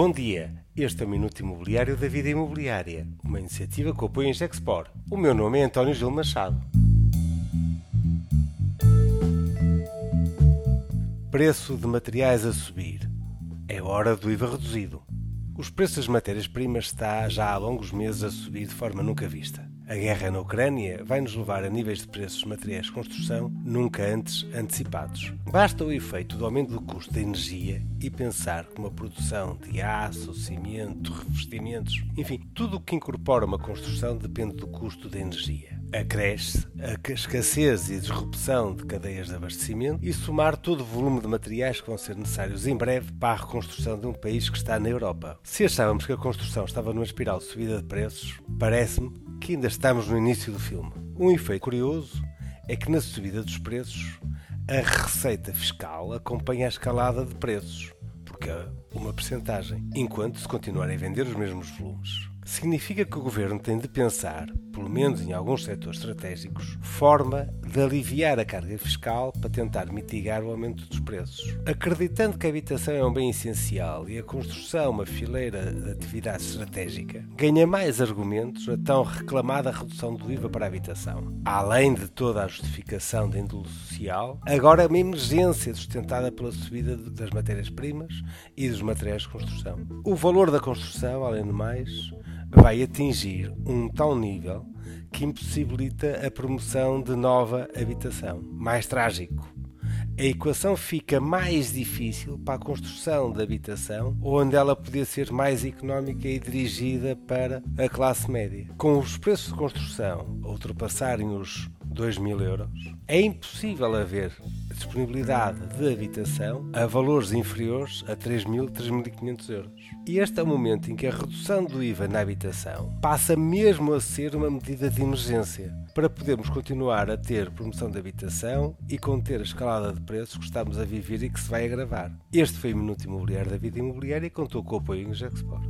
Bom dia, este é o Minuto Imobiliário da Vida Imobiliária, uma iniciativa que apoia em Gexpor. O meu nome é António Gil Machado. Preço de materiais a subir. É hora do IVA reduzido. Os preços das matérias-primas está já há longos meses a subir de forma nunca vista. A guerra na Ucrânia vai nos levar a níveis de preços de materiais de construção nunca antes antecipados. Basta o efeito do aumento do custo da energia e pensar que uma produção de aço, cimento, revestimentos, enfim, tudo o que incorpora uma construção depende do custo da energia. Acresce a escassez e disrupção de cadeias de abastecimento e somar todo o volume de materiais que vão ser necessários em breve para a reconstrução de um país que está na Europa. Se achávamos que a construção estava numa espiral de subida de preços, parece-me ainda estamos no início do filme. Um efeito curioso é que na subida dos preços, a receita fiscal acompanha a escalada de preços, porque é uma percentagem, enquanto se continuarem a vender os mesmos volumes. Significa que o governo tem de pensar, pelo menos em alguns setores estratégicos, forma de aliviar a carga fiscal para tentar mitigar o aumento dos preços. Acreditando que a habitação é um bem essencial e a construção uma fileira de atividade estratégica, ganha mais argumentos a tão reclamada redução do IVA para a habitação. Além de toda a justificação da índole social, agora é uma emergência sustentada pela subida das matérias-primas e dos materiais de construção. O valor da construção, além do mais, vai atingir um tal nível que impossibilita a promoção de nova habitação. Mais trágico, a equação fica mais difícil para a construção de habitação, onde ela podia ser mais económica e dirigida para a classe média. Com os preços de construção a ultrapassarem os 2 mil euros, é impossível haver disponibilidade de habitação a valores inferiores a 3.000, 3.500 euros. E este é o momento em que a redução do IVA na habitação passa mesmo a ser uma medida de emergência para podermos continuar a ter promoção de habitação e conter a escalada de preços que estamos a viver e que se vai agravar. Este foi o Minuto Imobiliário da Vida Imobiliária e contou com o apoio em Gexport.